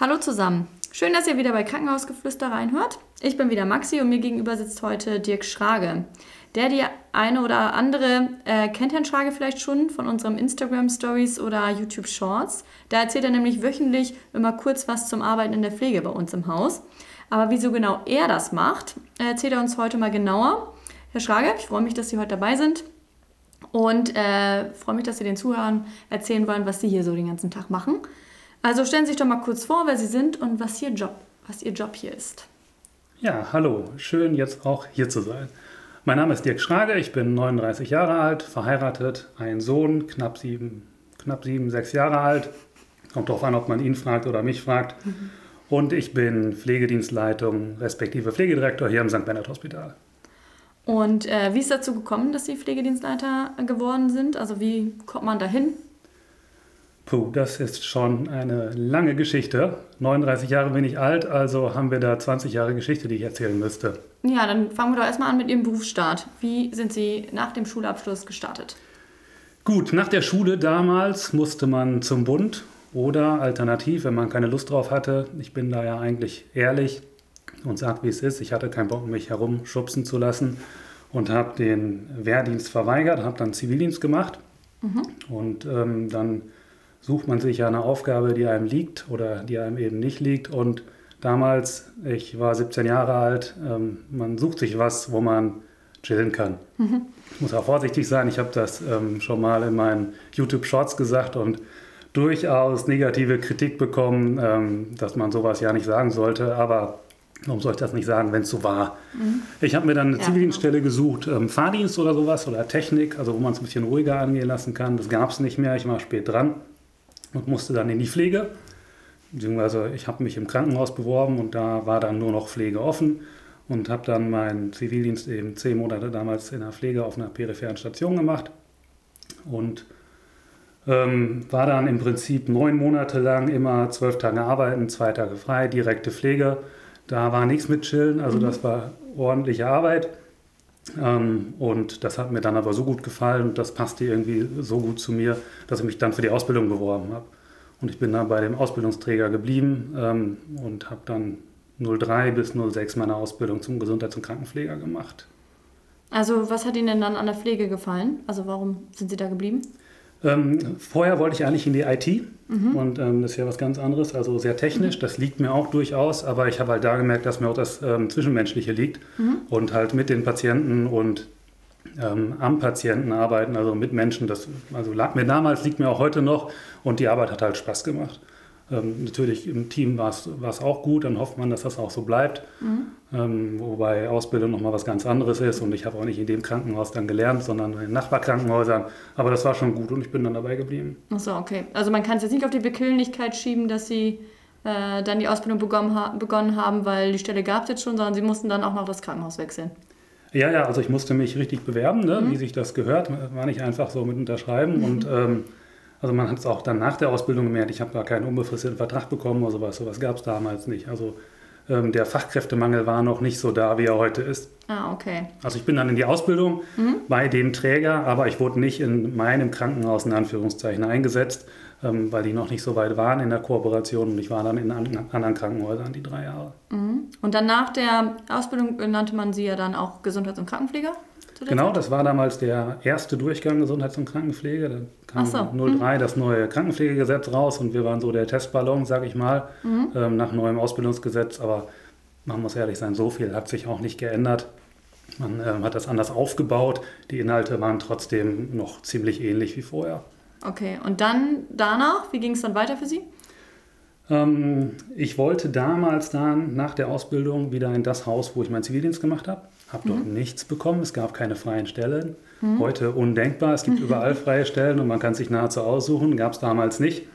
Hallo zusammen. Schön, dass ihr wieder bei Krankenhausgeflüster reinhört. Ich bin wieder Maxi und mir gegenüber sitzt heute Dirk Schrage. Der, die eine oder andere äh, kennt Herrn Schrage vielleicht schon von unserem Instagram Stories oder YouTube Shorts. Da erzählt er nämlich wöchentlich immer kurz was zum Arbeiten in der Pflege bei uns im Haus. Aber wieso genau er das macht, erzählt er uns heute mal genauer. Herr Schrage, ich freue mich, dass Sie heute dabei sind und äh, freue mich, dass Sie den Zuhörern erzählen wollen, was Sie hier so den ganzen Tag machen. Also stellen Sie sich doch mal kurz vor, wer Sie sind und was Ihr Job, was Ihr Job hier ist. Ja, hallo, schön jetzt auch hier zu sein. Mein Name ist Dirk Schrage, ich bin 39 Jahre alt, verheiratet, ein Sohn, knapp sieben, knapp sieben, sechs Jahre alt. Kommt darauf an, ob man ihn fragt oder mich fragt. Mhm. Und ich bin Pflegedienstleitung, respektive Pflegedirektor hier im St. Bernhard Hospital. Und äh, wie ist dazu gekommen, dass Sie Pflegedienstleiter geworden sind? Also wie kommt man dahin? Puh, das ist schon eine lange Geschichte. 39 Jahre bin ich alt, also haben wir da 20 Jahre Geschichte, die ich erzählen müsste. Ja, dann fangen wir doch erstmal an mit Ihrem Berufsstart. Wie sind Sie nach dem Schulabschluss gestartet? Gut, nach der Schule damals musste man zum Bund oder alternativ, wenn man keine Lust drauf hatte. Ich bin da ja eigentlich ehrlich und sage, wie es ist. Ich hatte keinen Bock, mich herumschubsen zu lassen und habe den Wehrdienst verweigert, habe dann Zivildienst gemacht. Mhm. Und ähm, dann sucht man sich ja eine Aufgabe, die einem liegt oder die einem eben nicht liegt. Und damals, ich war 17 Jahre alt, ähm, man sucht sich was, wo man chillen kann. Mhm. Ich muss auch vorsichtig sein, ich habe das ähm, schon mal in meinen YouTube-Shorts gesagt und durchaus negative Kritik bekommen, ähm, dass man sowas ja nicht sagen sollte. Aber Warum soll ich das nicht sagen, wenn es so war? Mhm. Ich habe mir dann eine ja, Zivildienststelle genau. gesucht, ähm, Fahrdienst oder sowas oder Technik, also wo man es ein bisschen ruhiger angehen lassen kann. Das gab es nicht mehr. Ich war spät dran und musste dann in die Pflege. Beziehungsweise ich habe mich im Krankenhaus beworben und da war dann nur noch Pflege offen und habe dann meinen Zivildienst eben zehn Monate damals in der Pflege auf einer peripheren Station gemacht und ähm, war dann im Prinzip neun Monate lang immer zwölf Tage arbeiten, zwei Tage frei, direkte Pflege da war nichts mit Chillen, also mhm. das war ordentliche Arbeit. Ähm, und das hat mir dann aber so gut gefallen und das passte irgendwie so gut zu mir, dass ich mich dann für die Ausbildung beworben habe. Und ich bin dann bei dem Ausbildungsträger geblieben ähm, und habe dann 03 bis 06 meine Ausbildung zum Gesundheits- und Krankenpfleger gemacht. Also was hat Ihnen denn dann an der Pflege gefallen? Also warum sind Sie da geblieben? Ähm, vorher wollte ich eigentlich in die IT mhm. und ähm, das ist ja was ganz anderes, also sehr technisch, mhm. das liegt mir auch durchaus, aber ich habe halt da gemerkt, dass mir auch das ähm, Zwischenmenschliche liegt mhm. und halt mit den Patienten und ähm, am Patienten arbeiten, also mit Menschen, das also lag mir damals, liegt mir auch heute noch und die Arbeit hat halt Spaß gemacht. Ähm, natürlich im Team war es auch gut, dann hofft man, dass das auch so bleibt. Mhm. Ähm, wobei Ausbildung nochmal was ganz anderes ist und ich habe auch nicht in dem Krankenhaus dann gelernt, sondern in Nachbarkrankenhäusern. Aber das war schon gut und ich bin dann dabei geblieben. Achso, okay. Also man kann es jetzt nicht auf die Bequemlichkeit schieben, dass Sie äh, dann die Ausbildung begonnen, begonnen haben, weil die Stelle gab es jetzt schon, sondern Sie mussten dann auch noch das Krankenhaus wechseln. Ja, ja, also ich musste mich richtig bewerben, ne, mhm. wie sich das gehört. War nicht einfach so mit unterschreiben mhm. und ähm, also man hat es auch dann nach der Ausbildung gemerkt, ich habe gar keinen unbefristeten Vertrag bekommen oder sowas. Sowas gab es damals nicht. Also ähm, der Fachkräftemangel war noch nicht so da, wie er heute ist. Ah, okay. Also ich bin dann in die Ausbildung mhm. bei dem Träger, aber ich wurde nicht in meinem Krankenhaus in Anführungszeichen eingesetzt, ähm, weil die noch nicht so weit waren in der Kooperation und ich war dann in anderen Krankenhäusern die drei Jahre. Mhm. Und dann nach der Ausbildung nannte man sie ja dann auch Gesundheits- und Krankenpfleger? Genau, Zeit? das war damals der erste Durchgang Gesundheits- und Krankenpflege. Da kam so. 03 hm. das neue Krankenpflegegesetz raus und wir waren so der Testballon, sage ich mal, mhm. ähm, nach neuem Ausbildungsgesetz. Aber man muss ehrlich sein, so viel hat sich auch nicht geändert. Man ähm, hat das anders aufgebaut. Die Inhalte waren trotzdem noch ziemlich ähnlich wie vorher. Okay, und dann danach, wie ging es dann weiter für Sie? Ähm, ich wollte damals dann nach der Ausbildung wieder in das Haus, wo ich meinen Zivildienst gemacht habe habe dort mhm. nichts bekommen. Es gab keine freien Stellen. Mhm. Heute undenkbar. Es gibt mhm. überall freie Stellen und man kann sich nahezu aussuchen. Gab es damals nicht.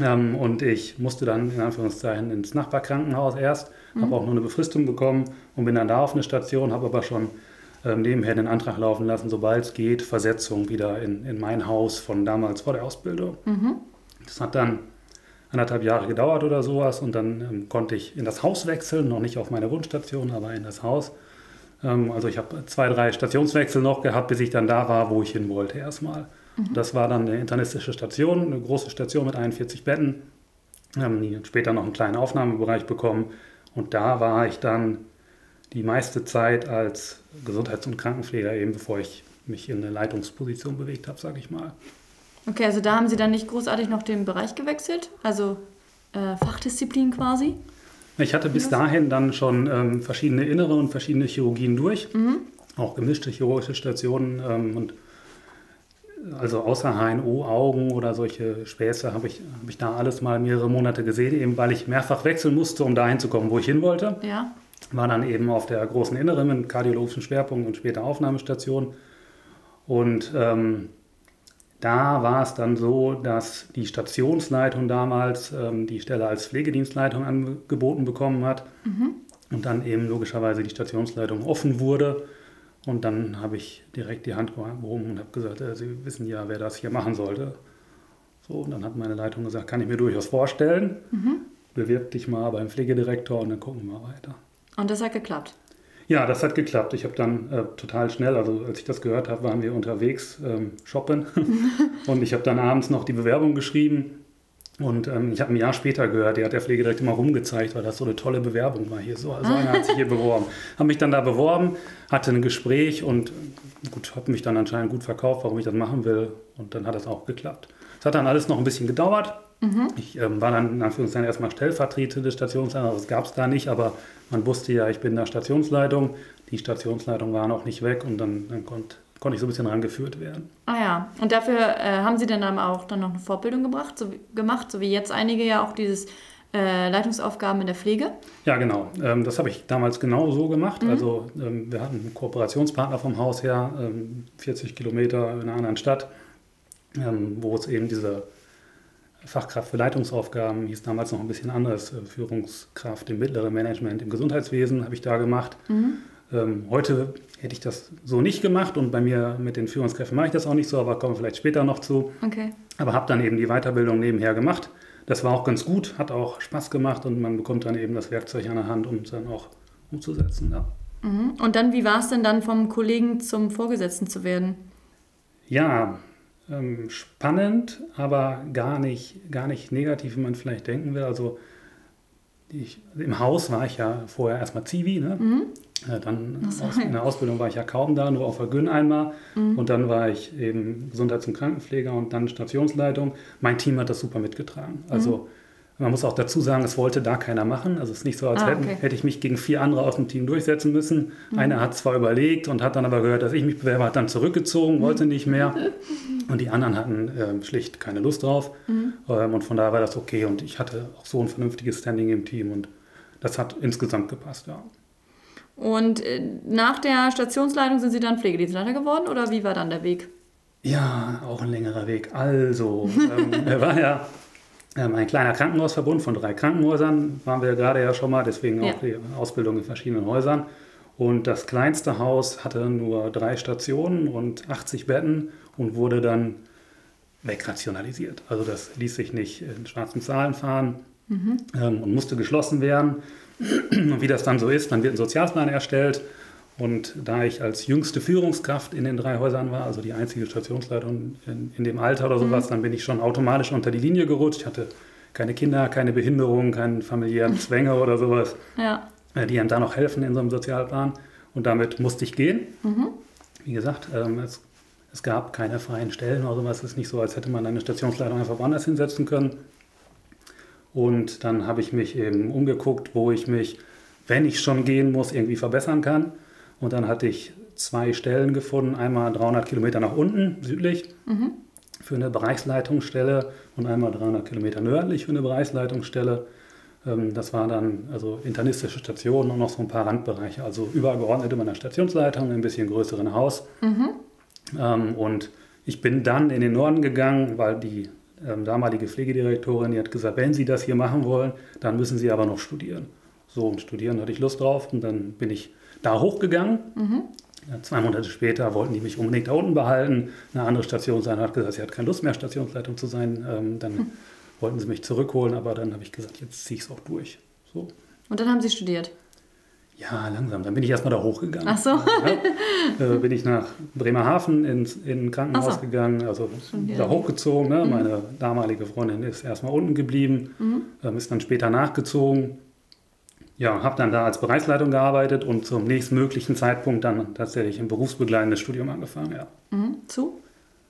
Ähm, und ich musste dann in Anführungszeichen ins Nachbarkrankenhaus erst, mhm. habe auch nur eine Befristung bekommen und bin dann da auf eine Station, habe aber schon ähm, nebenher den Antrag laufen lassen, sobald es geht, Versetzung wieder in, in mein Haus von damals vor der Ausbildung. Mhm. Das hat dann anderthalb Jahre gedauert oder sowas und dann ähm, konnte ich in das Haus wechseln, noch nicht auf meine Wunschstation, aber in das Haus. Ähm, also ich habe zwei, drei Stationswechsel noch gehabt, bis ich dann da war, wo ich hin wollte erstmal. Mhm. Das war dann eine internistische Station, eine große Station mit 41 Betten. Ähm, später noch einen kleinen Aufnahmebereich bekommen. Und da war ich dann die meiste Zeit als Gesundheits- und Krankenpfleger, eben bevor ich mich in eine Leitungsposition bewegt habe, sage ich mal. Okay, also da haben Sie dann nicht großartig noch den Bereich gewechselt, also äh, Fachdisziplin quasi? Ich hatte bis dahin dann schon ähm, verschiedene innere und verschiedene Chirurgien durch, mhm. auch gemischte chirurgische Stationen ähm, und also außer HNO, Augen oder solche Späße habe ich, hab ich da alles mal mehrere Monate gesehen, eben weil ich mehrfach wechseln musste, um dahin zu kommen, wo ich hin wollte. Ja. War dann eben auf der großen Inneren mit kardiologischen Schwerpunkt und später Aufnahmestation. Und ähm, da war es dann so, dass die Stationsleitung damals ähm, die Stelle als Pflegedienstleitung angeboten bekommen hat mhm. und dann eben logischerweise die Stationsleitung offen wurde. Und dann habe ich direkt die Hand gehoben und habe gesagt, äh, Sie wissen ja, wer das hier machen sollte. So, und dann hat meine Leitung gesagt, kann ich mir durchaus vorstellen. Mhm. Bewirb dich mal beim Pflegedirektor und dann gucken wir weiter. Und das hat geklappt? Ja, das hat geklappt. Ich habe dann äh, total schnell, also als ich das gehört habe, waren wir unterwegs ähm, shoppen und ich habe dann abends noch die Bewerbung geschrieben und ähm, ich habe ein Jahr später gehört, der hat der Pflege direkt immer rumgezeigt, weil das so eine tolle Bewerbung war hier. So, so einer hat sich hier beworben. Habe mich dann da beworben, hatte ein Gespräch und gut, habe mich dann anscheinend gut verkauft, warum ich das machen will und dann hat das auch geklappt. Es hat dann alles noch ein bisschen gedauert. Mhm. Ich ähm, war dann in Anführungszeichen erstmal stellvertretende Stationsleitung, das gab es da nicht, aber man wusste ja, ich bin in der Stationsleitung. Die Stationsleitung war noch nicht weg und dann, dann konnte konnte ich so ein bisschen rangeführt werden. Ah ja, und dafür äh, haben Sie dann auch dann noch eine Fortbildung gebracht, so, gemacht, so wie jetzt einige ja auch dieses äh, Leitungsaufgaben in der Pflege? Ja, genau. Ähm, das habe ich damals genau so gemacht. Mhm. Also ähm, wir hatten einen Kooperationspartner vom Haus her, ähm, 40 Kilometer in einer anderen Stadt, ähm, wo es eben diese Fachkraft für Leitungsaufgaben, hieß damals noch ein bisschen anders, äh, Führungskraft im mittleren Management im Gesundheitswesen habe ich da gemacht. Mhm. Ähm, heute hätte ich das so nicht gemacht und bei mir mit den Führungskräften mache ich das auch nicht so, aber kommen vielleicht später noch zu. Okay. Aber habe dann eben die Weiterbildung nebenher gemacht. Das war auch ganz gut, hat auch Spaß gemacht und man bekommt dann eben das Werkzeug an der Hand, um es dann auch umzusetzen. Ja. Mhm. Und dann, wie war es denn dann vom Kollegen zum Vorgesetzten zu werden? Ja, ähm, spannend, aber gar nicht, gar nicht negativ, wie man vielleicht denken will. Also ich, im Haus war ich ja vorher erstmal Zivi, ne? Mhm. Ja, dann so. aus, in der Ausbildung war ich ja kaum da, nur auf der Gün einmal. Mhm. Und dann war ich eben Gesundheits- und Krankenpfleger und dann Stationsleitung. Mein Team hat das super mitgetragen. Also mhm. Man muss auch dazu sagen, es wollte da keiner machen. Also es ist nicht so, als ah, okay. hätte, hätte ich mich gegen vier andere aus dem Team durchsetzen müssen. Mhm. Einer hat zwar überlegt und hat dann aber gehört, dass ich mich bewerbe, hat dann zurückgezogen, wollte nicht mehr. Und die anderen hatten äh, schlicht keine Lust drauf. Mhm. Ähm, und von daher war das okay. Und ich hatte auch so ein vernünftiges Standing im Team und das hat insgesamt gepasst, ja. Und äh, nach der Stationsleitung sind Sie dann Pflegedienstleiter geworden oder wie war dann der Weg? Ja, auch ein längerer Weg. Also, ähm, er war ja ein kleiner Krankenhausverbund von drei Krankenhäusern, waren wir gerade ja schon mal, deswegen auch ja. die Ausbildung in verschiedenen Häusern. Und das kleinste Haus hatte nur drei Stationen und 80 Betten und wurde dann wegrationalisiert. Also das ließ sich nicht in schwarzen Zahlen fahren mhm. ähm, und musste geschlossen werden. Und wie das dann so ist, dann wird ein Sozialplan erstellt und da ich als jüngste Führungskraft in den drei Häusern war, also die einzige Stationsleitung in, in dem Alter oder sowas, mhm. dann bin ich schon automatisch unter die Linie gerutscht. Ich hatte keine Kinder, keine Behinderung, keine familiären Zwänge oder sowas, ja. Äh, die einem da noch helfen in so einem Sozialplan. Und damit musste ich gehen. Mhm. Wie gesagt, ähm, es, es, gab keine freien Stellen oder sowas. Es ist nicht so, als hätte man eine Stationsleitung einfach woanders hinsetzen können. Und dann habe ich mich eben umgeguckt, wo ich mich, wenn ich schon gehen muss, irgendwie verbessern kann. Und dann hatte ich zwei Stellen gefunden, einmal 300 Kilometer nach unten, südlich, mhm. für eine Bereichsleitungsstelle und einmal 300 Kilometer nördlich für eine Bereichsleitungsstelle. Ähm, das war dann also internistische Stationen und noch so ein paar Randbereiche, also übergeordnet in meiner Stationsleitung, ein bisschen größeren Haus. Mhm. Ähm, und ich bin dann in den Norden gegangen, weil die ähm, damalige Pflegedirektorin, die hat gesagt, wenn Sie das hier machen wollen, dann müssen Sie aber noch studieren. So, und studieren hatte ich Lust drauf und dann bin ich da hochgegangen. Mhm. Ja, zwei Monate später wollten die mich unbedingt da unten behalten. Eine andere Station sein hat gesagt, sie hat keine Lust mehr, Stationsleitung zu sein. Ähm, dann mhm. wollten sie mich zurückholen, aber dann habe ich gesagt, jetzt ziehe ich es auch durch. So. Und dann haben Sie studiert? Ja, langsam. Dann bin ich erstmal da hochgegangen. Ach so. Ja, äh, bin ich nach Bremerhaven ins in ein Krankenhaus so. gegangen, also da hochgezogen. Ne? Meine damalige Freundin ist erstmal unten geblieben, Mhm. ähm, ist dann später nachgezogen. Ja, habe dann da als Bereichsleitung gearbeitet und zum nächstmöglichen Zeitpunkt dann tatsächlich ein berufsbegleitendes Studium angefangen. Ja. Mhm. Zu?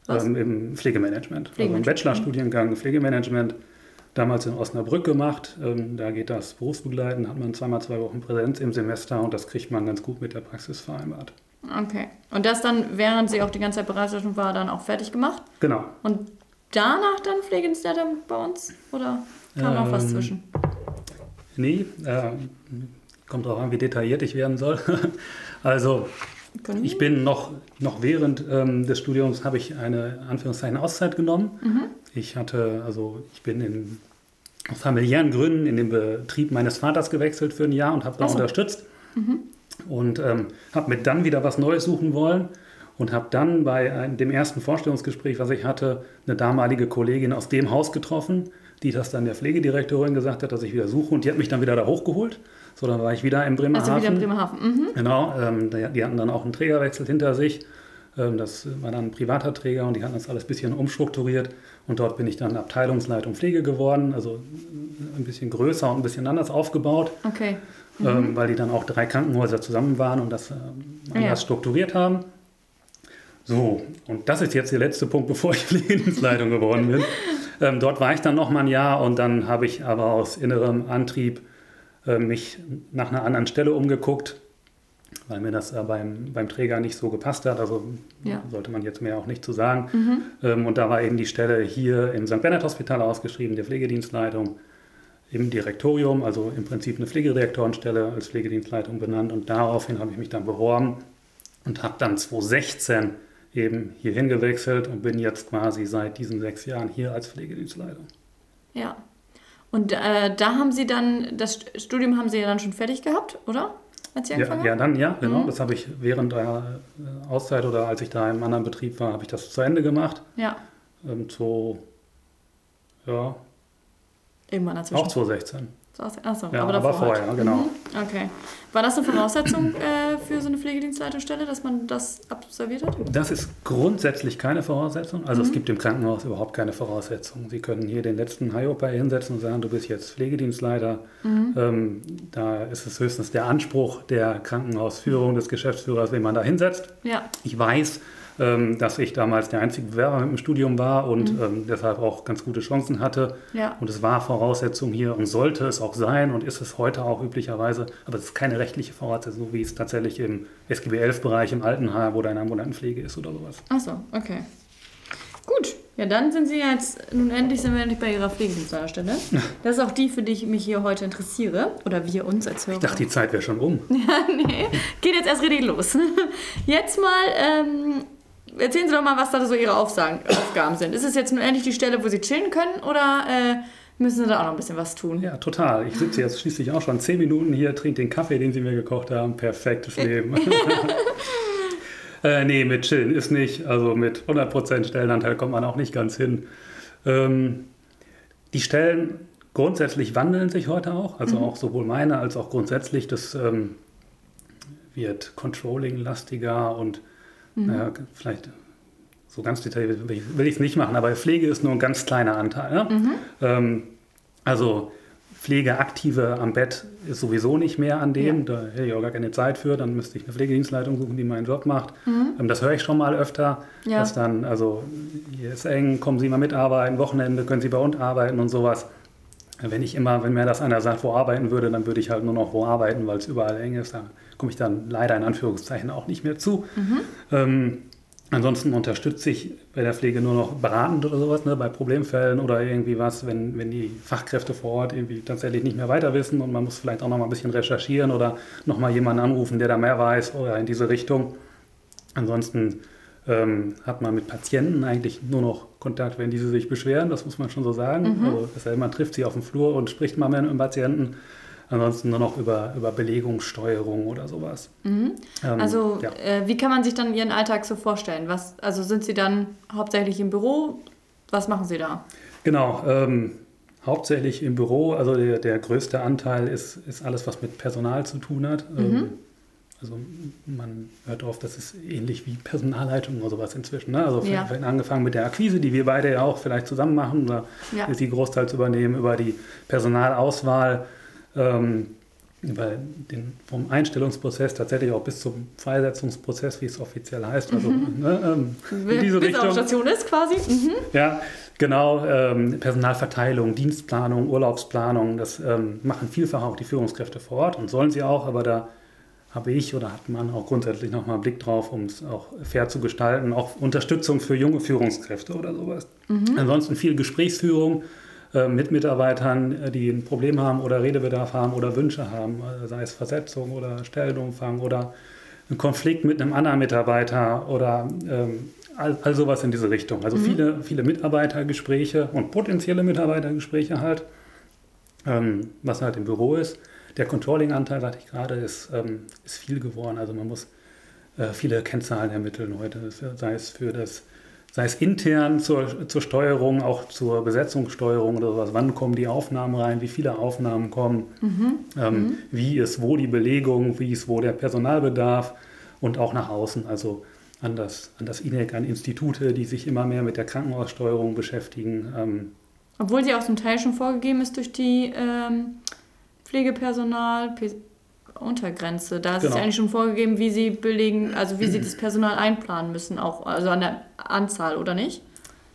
Ähm, Im Pflegemanagement. Also im Pflegemanagement. Bachelorstudiengang Pflegemanagement. Damals in Osnabrück gemacht. Ähm, da geht das berufsbegleiten, hat man zweimal zwei Wochen Präsenz im Semester und das kriegt man ganz gut mit der Praxis vereinbart. Okay. Und das dann, während sie auch die ganze Zeit Bereitstellung war, dann auch fertig gemacht? Genau. Und danach dann Pflegedienstleitung bei uns? Oder kam noch was Ähm, zwischen? Nee, äh, kommt darauf an, wie detailliert ich werden soll. also Können ich bin noch, noch während ähm, des Studiums habe ich eine Anführungszeichen Auszeit genommen. Mhm. Ich hatte, also ich bin in aus familiären Gründen in den Betrieb meines Vaters gewechselt für ein Jahr und habe da so. Mhm. unterstützt. Und ähm, habe mir dann wieder was Neues suchen wollen und habe dann bei einem, dem ersten Vorstellungsgespräch, was ich hatte, eine damalige Kollegin aus dem Haus getroffen, die das dann der Pflegedirektorin gesagt hat, dass ich wieder suche und die hat mich dann wieder da hochgeholt. So, dann war ich wieder in Bremerhaven. Also wieder Bremerhaven. Mhm. Genau, ähm, die, hatten dann auch einen Trägerwechsel hinter sich. Ähm, das war dann ein privater Träger und die hatten das alles ein bisschen umstrukturiert. Und dort bin ich dann Abteilungsleitung Pflege geworden, also äh, ein bisschen größer und ein bisschen anders aufgebaut, Okay. ähm, weil die dann auch drei Krankenhäuser zusammen waren und das ähm, anders Ja. strukturiert haben. So, und das ist jetzt der letzte Punkt, bevor ich Pflegedienstleitung geworden bin. Ähm, dort war ich dann noch mal ein Jahr und dann habe ich aber aus innerem Antrieb äh, mich nach einer anderen Stelle umgeguckt, weil mir das äh, beim, beim Träger nicht so gepasst hat. Also Ja. sollte man jetzt mehr auch nicht zu sagen. Ähm, und da war eben die Stelle hier im St. Bernhard Hospital ausgeschrieben, der Pflegedienstleitung im Direktorium, also im Prinzip eine Pflegedirektorenstelle als Pflegedienstleitung benannt. Und daraufhin habe ich mich dann beworben und habe dann 2016 eben hierhin gewechselt und bin jetzt quasi seit diesen sechs Jahren hier als Pflegedienstleitung. Ja. Und äh, da haben Sie dann, das Studium haben Sie ja dann schon fertig gehabt, oder? Als Sie Ja, angefangen ja, haben? dann, ja, genau. Mhm. Das habe ich während der äh, Auszeit oder als ich da im anderen Betrieb war, habe ich das zu Ende gemacht. Ja. Ähm, so, ja, Irgendwann dazwischen. auch 2016. Achso, Ja, aber aber vorher, halt. genau. Mhm. Okay. War das eine Voraussetzung äh, für so eine Pflegedienstleitungsstelle, dass man das absolviert hat? Das ist grundsätzlich keine Voraussetzung. Also Mhm. es gibt im Krankenhaus überhaupt keine Voraussetzung. Sie können hier den letzten Hyopa hinsetzen und sagen, du bist jetzt Pflegedienstleiter. Mhm. Ähm, da ist es höchstens der Anspruch der Krankenhausführung, des Geschäftsführers, wen man da hinsetzt. Ja. Ich weiß, ähm, dass ich damals der einzige Bewerber im Studium war und Mhm. ähm, deshalb auch ganz gute Chancen hatte. Ja. Und es war Voraussetzung hier und sollte es auch sein und ist es heute auch üblicherweise. Aber es ist keine rechtliche Voraussetzung, so wie es tatsächlich im SGB 11-Bereich im Altenheim oder in der ambulanten Pflege ist oder sowas. Achso, okay. Gut. Ja, dann sind Sie jetzt, nun endlich sind wir endlich bei Ihrer Pflegedienstleiterstelle. Das ist auch die, für die ich mich hier heute interessiere. Oder wir uns als Hörer. Ich dachte, die Zeit wäre schon um. nee, geht jetzt erst richtig los. Jetzt mal, ähm, erzählen Sie doch mal, was da so Ihre Aufsagen, Aufgaben sind. Ist es jetzt nun endlich die Stelle, wo Sie chillen können oder äh, müssen Sie da auch noch ein bisschen was tun? Ja, total. Ich sitze jetzt schließlich auch schon zehn Minuten hier, trinke den Kaffee, den Sie mir gekocht haben. Perfektes Leben. äh, nee, mit Chillen ist nicht. Also mit 100% Stellenanteil kommt man auch nicht ganz hin. Ähm, die Stellen grundsätzlich wandeln sich heute auch. Also auch sowohl meine als auch grundsätzlich. Das ähm, wird Controlling-lastiger und naja, vielleicht so ganz detailliert will ich- es nicht machen, aber Pflege ist nur ein ganz kleiner Anteil. Ne? Ähm, also Pflegeaktive am Bett ist sowieso nicht mehr an dem. Da hätte ich auch gar keine Zeit für. Dann müsste ich eine Pflegedienstleitung suchen, die meinen Job macht. Ähm, das höre ich schon mal öfter. Ja. Dass dann, also hier ist eng, kommen Sie mal mitarbeiten, Wochenende können Sie bei uns arbeiten und sowas. Wenn ich immer, wenn mir das einer sagt, wo arbeiten würde, dann würde ich halt nur noch wo arbeiten, weil es überall eng ist. Da komme ich dann leider in Anführungszeichen auch nicht mehr zu. Ähm, ansonsten unterstütze ich bei der Pflege nur noch beratend oder sowas, ne, bei Problemfällen oder irgendwie was, wenn, wenn die Fachkräfte vor Ort irgendwie tatsächlich nicht mehr weiter wissen und man muss vielleicht auch noch mal ein bisschen recherchieren oder noch mal jemanden anrufen, der da mehr weiß oder in diese Richtung. Ansonsten ähm, hat man mit Patienten eigentlich nur noch Kontakt, wenn diese sich beschweren, das muss man schon so sagen. Also, das heißt, man trifft sie auf dem Flur und spricht mal mit dem Patienten. Ansonsten nur noch über, über Belegungssteuerung oder sowas. Ähm, Also, ja. äh, wie kann man sich dann Ihren Alltag so vorstellen? Was, also sind Sie dann hauptsächlich im Büro? Was machen Sie da? Genau, ähm, hauptsächlich im Büro. Also der, der größte Anteil ist, ist alles, was mit Personal zu tun hat. Mhm. Also man hört oft, das ist ähnlich wie Personalleitung oder sowas inzwischen. Ne? Also ja. angefangen mit der Akquise, die wir beide ja auch vielleicht zusammen machen, oder ja. ist die großteils übernehmen über die Personalauswahl, ähm, über den, vom Einstellungsprozess tatsächlich auch bis zum Freisetzungsprozess, wie es offiziell heißt. Also mhm. ne, ähm, in diese bis Richtung. Station ist quasi. Mhm. Ja, genau. Ähm, Personalverteilung, Dienstplanung, Urlaubsplanung, das ähm, machen vielfach auch die Führungskräfte vor Ort und sollen sie auch, aber da habe ich oder hat man auch grundsätzlich nochmal einen Blick drauf, um es auch fair zu gestalten. Auch Unterstützung für junge Führungskräfte oder sowas. Mhm. Ansonsten viel Gesprächsführung äh, mit Mitarbeitern, äh, die ein Problem haben oder Redebedarf haben oder Wünsche haben, äh, sei es Versetzung oder Stellenumfang oder ein Konflikt mit einem anderen Mitarbeiter oder ähm, all, all sowas in diese Richtung. Also mhm. viele, viele Mitarbeitergespräche und potenzielle Mitarbeitergespräche halt, ähm, was halt im Büro ist. Der Controlling-Anteil, sagte ich gerade, ist, ähm, ist viel geworden. Also man muss äh, viele Kennzahlen ermitteln heute, sei es für das sei es intern zur, zur Steuerung, auch zur Besetzungssteuerung oder sowas. Wann kommen die Aufnahmen rein? Wie viele Aufnahmen kommen? Mhm. Ähm, mhm. Wie ist wo die Belegung? Wie ist wo der Personalbedarf? Und auch nach außen, also an das, an das INEC, an Institute, die sich immer mehr mit der Krankenhaussteuerung beschäftigen. Ähm, Obwohl sie auch zum Teil schon vorgegeben ist durch die ähm, Pflegepersonal, P Untergrenze. Da ist genau. es ja eigentlich schon vorgegeben, wie sie belegen, also wie sie das Personal einplanen müssen, auch also an der Anzahl, oder nicht?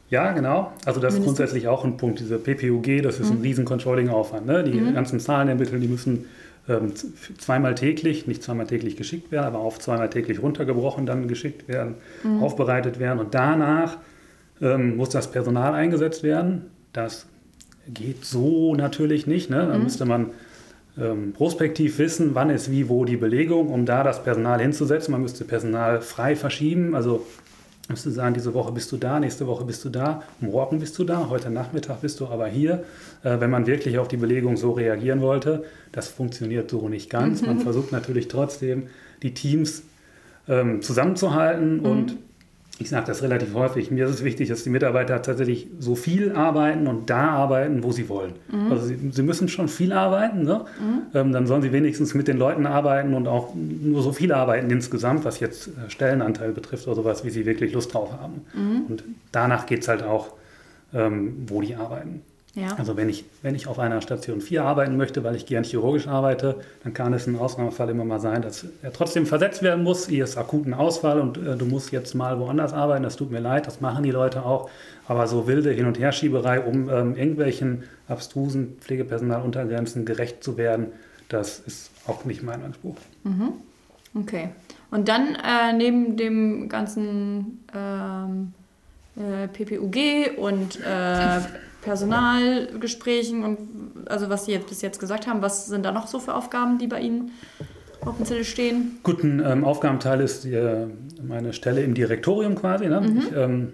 Ja, genau. Also das ist grundsätzlich auch ein Punkt. Diese PPUG, das ist mhm. ein riesen Controlling-Aufwand. Ne? Die mhm. ganzen Zahlen ermitteln, die müssen ähm, zweimal täglich, nicht zweimal täglich geschickt werden, aber auf zweimal täglich runtergebrochen dann geschickt werden, mhm. aufbereitet werden. Und danach ähm, muss das Personal eingesetzt werden. Das geht so natürlich nicht. Ne? Da mhm. müsste man ähm, prospektiv wissen, wann ist wie, wo die Belegung, um da das Personal hinzusetzen. Man müsste Personal frei verschieben. Also müsste sagen, diese Woche bist du da, nächste Woche bist du da, morgen bist du da, heute Nachmittag bist du aber hier. Äh, wenn man wirklich auf die Belegung so reagieren wollte, das funktioniert so nicht ganz. Mhm. Man versucht natürlich trotzdem, die Teams ähm, zusammenzuhalten mhm. und ich sage das relativ häufig, mir ist es wichtig, dass die Mitarbeiter tatsächlich so viel arbeiten und da arbeiten, wo sie wollen. Mhm. Also sie, sie, müssen schon viel arbeiten, ne? Mhm. ähm, dann sollen sie wenigstens mit den Leuten arbeiten und auch nur so viel arbeiten insgesamt, was jetzt äh, Stellenanteil betrifft oder sowas, wie sie wirklich Lust drauf haben. Mhm. Und danach geht es halt auch, ähm, wo die arbeiten. Ja. Also wenn ich, wenn ich auf einer Station 4 arbeiten möchte, weil ich gern chirurgisch arbeite, dann kann es ein Ausnahmefall immer mal sein, dass er trotzdem versetzt werden muss. Hier ist akuten Ausfall und äh, du musst jetzt mal woanders arbeiten. Das tut mir leid, das machen die Leute auch. Aber so wilde Hin- und Herschieberei, um ähm, irgendwelchen abstrusen Pflegepersonaluntergrenzen gerecht zu werden, das ist auch nicht mein Anspruch. Mhm. Okay. Und dann äh, neben dem ganzen ähm, äh, PPUG und äh, Personalgesprächen und also was Sie jetzt bis jetzt gesagt haben, was sind da noch so für Aufgaben, die bei Ihnen auf dem Zettel stehen? Gut, ein ähm, Aufgabenteil ist die, äh, meine Stelle im Direktorium quasi. Ne? Mhm. Ich, ähm,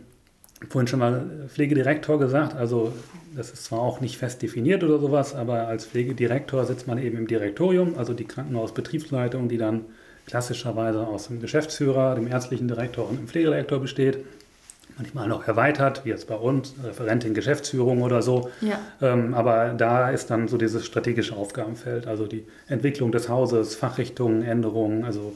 vorhin schon mal Pflegedirektor gesagt, also das ist zwar auch nicht fest definiert oder sowas, aber als Pflegedirektor sitzt man eben im Direktorium, also die Krankenhausbetriebsleitung, die dann klassischerweise aus dem Geschäftsführer, dem ärztlichen Direktor und dem Pflegedirektor besteht manchmal noch erweitert, wie jetzt bei uns, Referentin Geschäftsführung oder so. Ja. Ähm, aber da ist dann so dieses strategische Aufgabenfeld, also die Entwicklung des Hauses, Fachrichtungen, Änderungen, also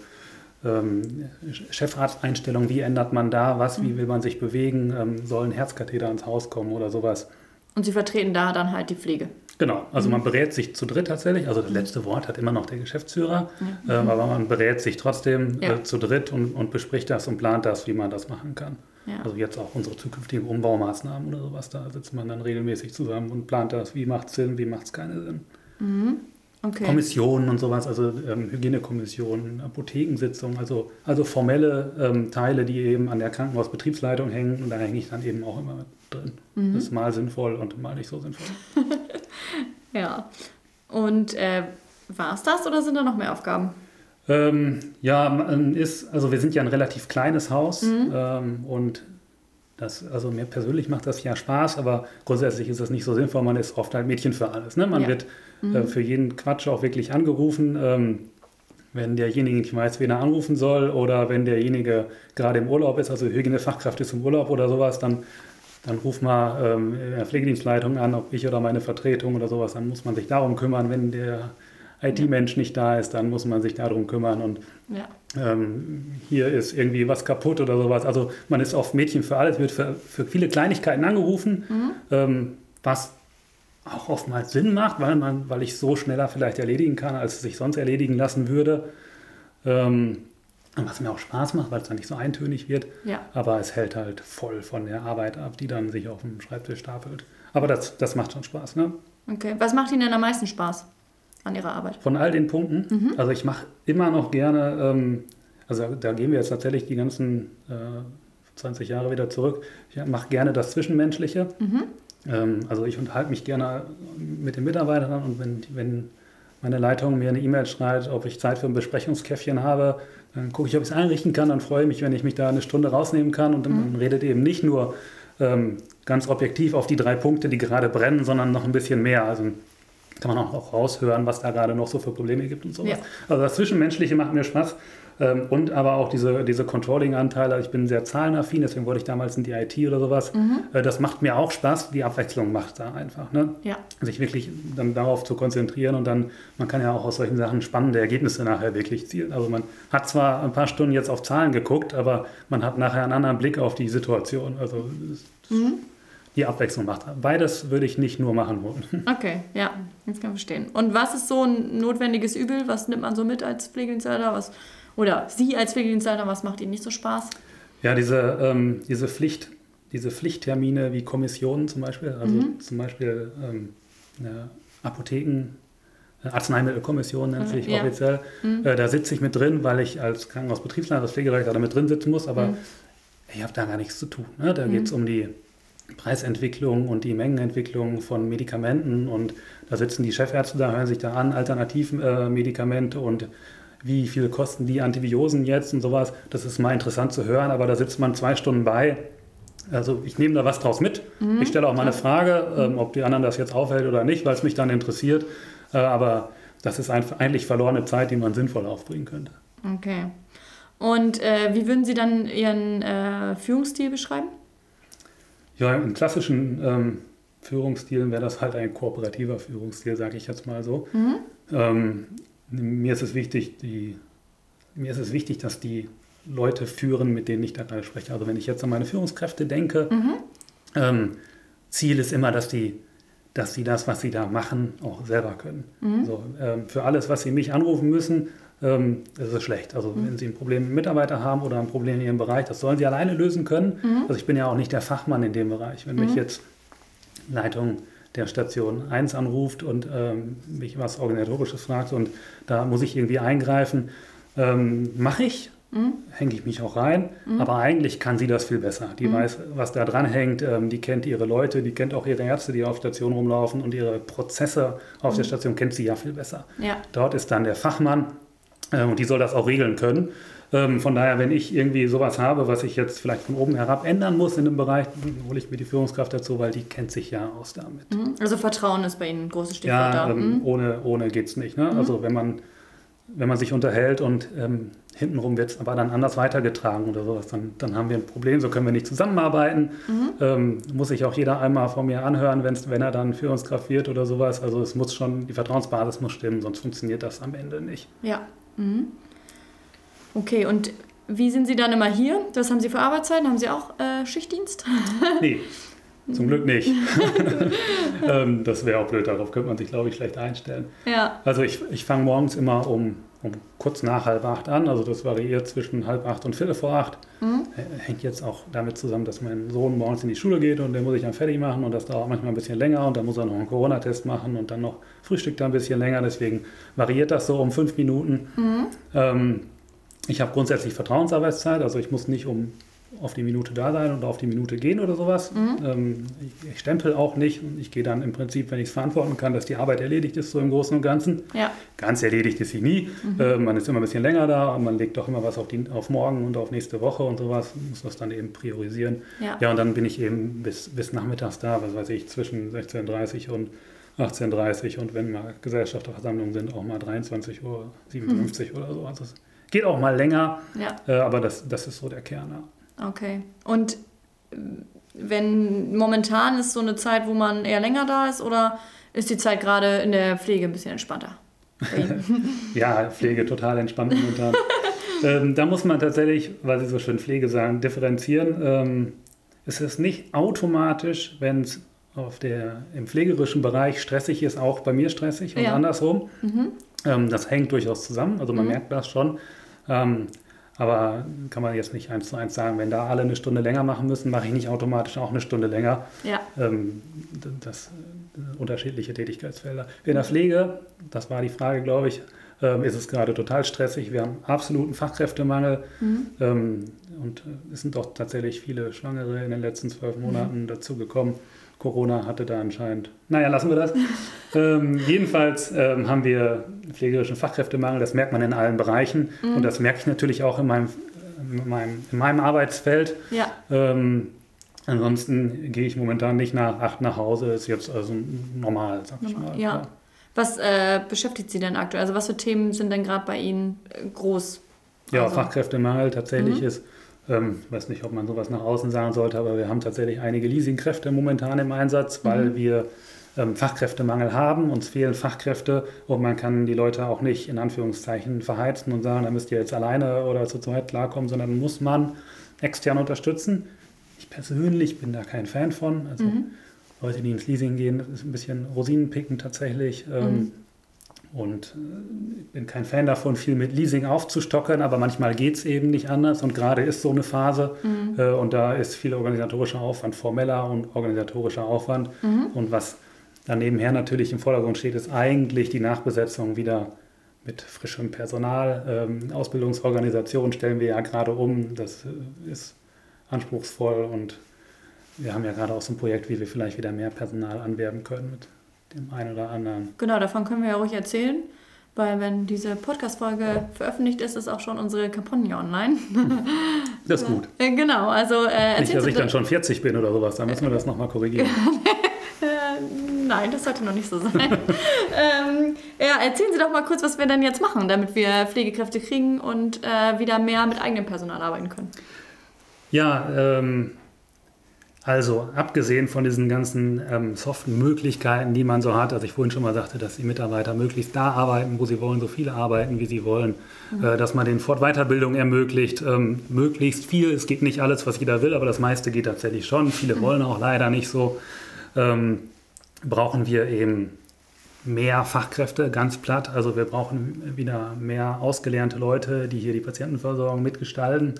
ähm, Chefarzteinstellung, wie ändert man da was, wie mhm. will man sich bewegen, ähm, sollen Herzkatheter ins Haus kommen oder sowas. Und Sie vertreten da dann halt die Pflege. Genau, also mhm. man berät sich zu dritt tatsächlich. Also das letzte Wort hat immer noch der Geschäftsführer, mhm. ähm, aber man berät sich trotzdem ja. äh, zu dritt und, und bespricht das und plant das, wie man das machen kann. Ja. Also jetzt auch unsere zukünftigen Umbaumaßnahmen oder sowas, da sitzt man dann regelmäßig zusammen und plant das, wie macht es Sinn, wie macht es keinen Sinn. Mhm. Okay. Kommissionen und sowas, also ähm, Hygienekommissionen, Apothekensitzungen, also, also formelle ähm, Teile, die eben an der Krankenhausbetriebsleitung hängen und da hänge ich dann eben auch immer drin. Mhm. Das ist mal sinnvoll und mal nicht so sinnvoll. ja. Und äh, war es das oder sind da noch mehr Aufgaben? Ähm, ja, ist, also wir sind ja ein relativ kleines Haus mhm. ähm, und das, also mir persönlich macht das ja Spaß, aber grundsätzlich ist das nicht so sinnvoll. Man ist oft halt Mädchen für alles. Ne? Man ja. wird äh, mhm. äh, für jeden Quatsch auch wirklich angerufen. Ähm, wenn derjenige nicht weiß, wen er anrufen soll oder wenn derjenige gerade im Urlaub ist, also Hygienefachkraft ist im Urlaub oder sowas, dann dann ruf mal ähm, in der Pflegedienstleitung an, ob ich oder meine Vertretung oder sowas, dann muss man sich darum kümmern. Wenn der IT-Mensch nicht da ist, dann muss man sich darum kümmern. Und Ja. ähm, hier ist irgendwie was kaputt oder sowas. Also man ist oft Mädchen für alles, wird für, für viele Kleinigkeiten angerufen, ähm, was auch oftmals Sinn macht, weil, man, weil ich so schneller vielleicht erledigen kann, als es sich sonst erledigen lassen würde. Ähm, und was mir auch Spaß macht, weil es dann nicht so eintönig wird. Ja. Aber es hält halt voll von der Arbeit ab, die dann sich auf dem Schreibtisch stapelt. Aber das, das macht schon Spaß. Ne? Okay. Was macht Ihnen denn am meisten Spaß an Ihrer Arbeit? Von all den Punkten. Also ich mache immer noch gerne, ähm, also da gehen wir jetzt tatsächlich die ganzen äh, 20 Jahre wieder zurück. Ich mache gerne das Zwischenmenschliche. Ähm, also ich unterhalte mich gerne mit den Mitarbeitern und wenn, wenn meine Leitung mir eine E-Mail schreibt, ob ich Zeit für ein Besprechungskäffchen habe, dann gucke ich, ob ich es einrichten kann. Dann freue ich mich, wenn ich mich da eine Stunde rausnehmen kann und dann redet eben nicht nur ähm, ganz objektiv auf die drei Punkte, die gerade brennen, sondern noch ein bisschen mehr. Also kann man auch, raushören, was da gerade noch so für Probleme gibt und sowas. Ja. Also das Zwischenmenschliche macht mir Spaß. Ähm, und aber auch diese, diese Controlling-Anteile. Ich bin sehr zahlenaffin, deswegen wollte ich damals in die IT oder sowas. Äh, das macht mir auch Spaß. Die Abwechslung macht da einfach. Ne? Ja. Sich wirklich dann darauf zu konzentrieren und dann, man kann ja auch aus solchen Sachen spannende Ergebnisse nachher wirklich zielen. Also man hat zwar ein paar Stunden jetzt auf Zahlen geguckt, aber man hat nachher einen anderen Blick auf die Situation. Also es- die Abwechslung macht. Beides würde ich nicht nur machen wollen. Okay, ja, das kann ich verstehen. Und was ist so ein notwendiges Übel? Was nimmt man so mit als Pflegedienstleiter? Was, oder Sie als Pflegedienstleiter, was macht Ihnen nicht so Spaß? Ja, diese, ähm, diese, Pflicht, diese Pflichttermine wie Kommissionen zum Beispiel, also zum Beispiel ähm, Apotheken, äh, Arzneimittelkommission nennt sich Ja. offiziell. Äh, da sitze ich mit drin, weil ich als Krankenhausbetriebsleiter, als Pflegedirektor da mit drin sitzen muss, aber ich habe da gar nichts zu tun. Ne? Da geht es um die Preisentwicklung und die Mengenentwicklung von Medikamenten und da sitzen die Chefärzte da, hören sich da an, Alternativmedikamente äh, und wie viel kosten die Antibiosen jetzt und sowas. Das ist mal interessant zu hören, aber da sitzt man zwei Stunden bei. Also ich nehme da was draus mit. Ich stelle auch mal eine Frage, ähm, ob die anderen das jetzt aufhält oder nicht, weil es mich dann interessiert. Äh, aber das ist einfach eigentlich verlorene Zeit, die man sinnvoll aufbringen könnte. Okay. Und äh, wie würden Sie dann Ihren äh, Führungsstil beschreiben? Ja, im klassischen ähm, Führungsstil wäre das halt ein kooperativer Führungsstil, sage ich jetzt mal so. Ähm, mir ist es wichtig, die, mir ist es wichtig, dass die Leute führen, mit denen ich da gerade spreche. Also wenn ich jetzt an meine Führungskräfte denke, ähm, Ziel ist immer, dass die, dass sie das, was sie da machen, auch selber können. So, ähm, für alles, was sie mich anrufen müssen, ähm, ist es schlecht. Also wenn sie ein Problem mit Mitarbeiter haben oder ein Problem in ihrem Bereich, das sollen sie alleine lösen können. Also ich bin ja auch nicht der Fachmann in dem Bereich. Wenn mich jetzt Leitung der Station 1 anruft und ähm, mich was Organisatorisches fragt und da muss ich irgendwie eingreifen, ähm, mache ich, hänge ich mich auch rein, aber eigentlich kann sie das viel besser. Die weiß, was da dran hängt, ähm, die kennt ihre Leute, die kennt auch ihre Ärzte, die auf Station rumlaufen und ihre Prozesse auf der Station kennt sie ja viel besser. Ja. Dort ist dann der Fachmann und die soll das auch regeln können. Ähm, von daher, wenn ich irgendwie sowas habe, was ich jetzt vielleicht von oben herab ändern muss in dem Bereich, dann hole ich mir die Führungskraft dazu, weil die kennt sich ja aus damit. Mhm. Also Vertrauen ist bei Ihnen ein großes Stichwort Ja, da. ähm, Mhm. ohne, ohne geht es nicht. Ne? Also wenn man, wenn man sich unterhält und ähm, hintenrum wird es aber dann anders weitergetragen oder sowas, dann, dann haben wir ein Problem, so können wir nicht zusammenarbeiten. Ähm, muss sich auch jeder einmal von mir anhören, wenn's, wenn er dann Führungskraft wird oder sowas. Also es muss schon, die Vertrauensbasis muss stimmen, sonst funktioniert das am Ende nicht. Ja. Mhm. Okay, und wie sind Sie dann immer hier? Was haben Sie für Arbeitszeiten? Haben Sie auch äh, Schichtdienst? Nee, zum Glück nicht. ähm, das wäre auch blöd, darauf könnte man sich, glaube ich, schlecht einstellen. ja. Also ich, ich fange morgens immer um, um kurz nach halb acht an, also das variiert zwischen halb acht und viertel vor acht. H- Hängt jetzt auch damit zusammen, dass mein Sohn morgens in die Schule geht und den muss ich dann fertig machen und das dauert manchmal ein bisschen länger und dann muss er noch einen Corona-Test machen und dann noch Frühstück da ein bisschen länger, deswegen variiert das so um fünf Minuten. Ähm, ich habe grundsätzlich Vertrauensarbeitszeit, also ich muss nicht um auf die Minute da sein und auf die Minute gehen oder sowas. Ähm, ich, ich stempel auch nicht und ich gehe dann im Prinzip, wenn ich es verantworten kann, dass die Arbeit erledigt ist, so im Großen und Ganzen. Ja. Ganz erledigt ist sie nie. Äh, man ist immer ein bisschen länger da und man legt doch immer was auf, die, auf morgen und auf nächste Woche und sowas. Muss das dann eben priorisieren. Ja. ja und dann bin ich eben bis, bis nachmittags da, was weiß ich, zwischen 16.30 Uhr und 18.30 Uhr und wenn mal Gesellschafterversammlungen sind, auch mal 23.57 Uhr oder so. Also es geht auch mal länger, Ja. äh, aber das, das ist so der Kern. Okay. Und äh, wenn momentan ist so eine Zeit, wo man eher länger da ist oder ist die Zeit gerade in der Pflege ein bisschen entspannter? ja, Pflege total entspannt momentan. ähm, da muss man tatsächlich, weil Sie so schön Pflege sagen, differenzieren. Ähm, es ist nicht automatisch, wenn es auf der, im pflegerischen Bereich stressig ist, auch bei mir stressig und ja. andersrum. Mhm. Ähm, das hängt durchaus zusammen, also man mhm. merkt das schon. Ähm, aber kann man jetzt nicht eins zu eins sagen, wenn da alle eine Stunde länger machen müssen, mache ich nicht automatisch auch eine Stunde länger. Ja. Ähm, das äh, unterschiedliche Tätigkeitsfelder. In der Pflege, das war die Frage, glaube ich, ähm, ist es gerade total stressig. Wir haben absoluten Fachkräftemangel mhm. ähm, und äh, es sind doch tatsächlich viele Schwangere in den letzten zwölf. Monaten mhm. dazugekommen. Corona hatte da anscheinend. Naja, lassen wir das. ähm, jedenfalls ähm, haben wir pflegerischen Fachkräftemangel, das merkt man in allen Bereichen mhm. und das merke ich natürlich auch in meinem, in meinem, in meinem Arbeitsfeld. Ja. Ähm, ansonsten gehe ich momentan nicht nach acht nach Hause, ist jetzt also normal, sag ich mal. Ja. ja. Was äh, beschäftigt Sie denn aktuell? Also was für Themen sind denn gerade bei Ihnen äh, groß? Ja, also. Fachkräftemangel tatsächlich mhm. ist ähm, weiß nicht, ob man sowas nach außen sagen sollte, aber wir haben tatsächlich einige Leasingkräfte momentan im Einsatz, weil mhm. wir ähm, Fachkräftemangel haben. Uns fehlen Fachkräfte und man kann die Leute auch nicht in Anführungszeichen verheizen und sagen, da müsst ihr jetzt alleine oder zu zweit klarkommen, sondern muss man extern unterstützen. Ich persönlich bin da kein Fan von. Also mhm. Leute, die ins Leasing gehen, ist ein bisschen Rosinenpicken tatsächlich. Ähm, mhm. Und äh, ich bin kein Fan davon, viel mit Leasing aufzustockern, aber manchmal geht es eben nicht anders. Und gerade ist so eine Phase mhm. äh, und da ist viel organisatorischer Aufwand, formeller und organisatorischer Aufwand. Mhm. Und was dann nebenher natürlich im Vordergrund steht, ist eigentlich die Nachbesetzung wieder mit frischem Personal. Ähm, Ausbildungsorganisationen stellen wir ja gerade um. Das äh, ist anspruchsvoll und wir haben ja gerade auch so ein Projekt, wie wir vielleicht wieder mehr Personal anwerben können mit dem einen oder anderen. Genau, davon können wir ja ruhig erzählen, weil wenn diese Podcast-Folge veröffentlicht ist, ist auch schon unsere Kampagne online. Das ist gut. Äh, genau, also... Äh, Nicht, dass ich dann schon 40 bin oder sowas, dann müssen wir das nochmal korrigieren. Nein, das sollte noch nicht so sein. ähm, ja, erzählen Sie doch mal kurz, was wir denn jetzt machen, damit wir Pflegekräfte kriegen und äh, wieder mehr mit eigenem Personal arbeiten können. Ja, ähm, also abgesehen von diesen ganzen ähm, soften Möglichkeiten, die man so hat, also ich vorhin schon mal sagte, dass die Mitarbeiter möglichst da arbeiten, wo sie wollen, so viele arbeiten, wie sie wollen, mhm. äh, dass man den Fortweiterbildung ermöglicht, ähm, möglichst viel. Es geht nicht alles, was jeder will, aber das meiste geht tatsächlich schon. Viele mhm. wollen auch leider nicht so. Ähm, brauchen wir eben mehr Fachkräfte, ganz platt. Also wir brauchen wieder mehr ausgelernte Leute, die hier die Patientenversorgung mitgestalten.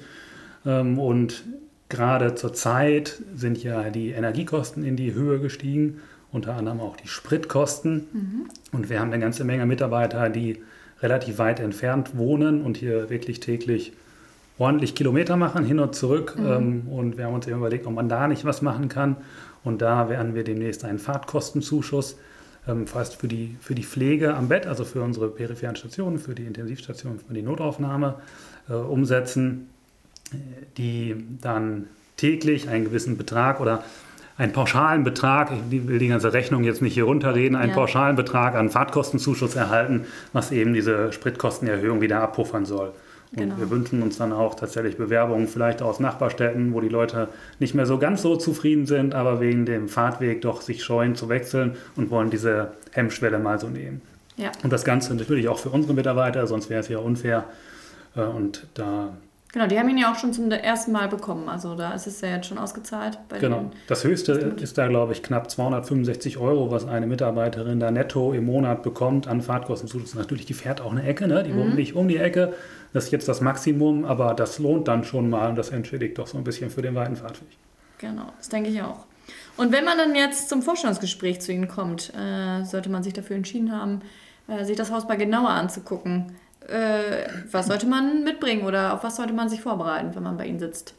Ähm, und Gerade zur Zeit sind ja die Energiekosten in die Höhe gestiegen, unter anderem auch die Spritkosten. Mhm. Und wir haben eine ganze Menge Mitarbeiter, die relativ weit entfernt wohnen und hier wirklich täglich ordentlich Kilometer machen, hin und zurück. Mhm. Ähm, und wir haben uns eben überlegt, ob man da nicht was machen kann. Und da werden wir demnächst einen Fahrtkostenzuschuss ähm, fast für die, für die Pflege am Bett, also für unsere peripheren Stationen, für die Intensivstationen, für die Notaufnahme äh, umsetzen die dann täglich einen gewissen Betrag oder einen pauschalen Betrag, ich will die ganze Rechnung jetzt nicht hier runterreden, einen ja. pauschalen Betrag an Fahrtkostenzuschuss erhalten, was eben diese Spritkostenerhöhung wieder abpuffern soll. Und genau. wir wünschen uns dann auch tatsächlich Bewerbungen vielleicht aus Nachbarstädten, wo die Leute nicht mehr so ganz so zufrieden sind, aber wegen dem Fahrtweg doch sich scheuen zu wechseln und wollen diese Hemmschwelle mal so nehmen. Ja. Und das Ganze natürlich auch für unsere Mitarbeiter, sonst wäre es ja unfair. Äh, und da Genau, die haben ihn ja auch schon zum ersten Mal bekommen. Also da ist es ja jetzt schon ausgezahlt. genau. Das höchste ist da, glaube ich, knapp 265 Euro, was eine Mitarbeiterin da netto im Monat bekommt an Fahrtkostenzuschuss. Natürlich, die fährt auch eine Ecke, ne? die mhm. wohnt nicht um die Ecke. Das ist jetzt das Maximum, aber das lohnt dann schon mal und das entschädigt doch so ein bisschen für den weiten Fahrtweg. Genau, das denke ich auch. Und wenn man dann jetzt zum Vorstellungsgespräch zu Ihnen kommt, äh, sollte man sich dafür entschieden haben, äh, sich das Haus mal genauer anzugucken äh, was sollte man mitbringen oder auf was sollte man sich vorbereiten, wenn man bei Ihnen sitzt?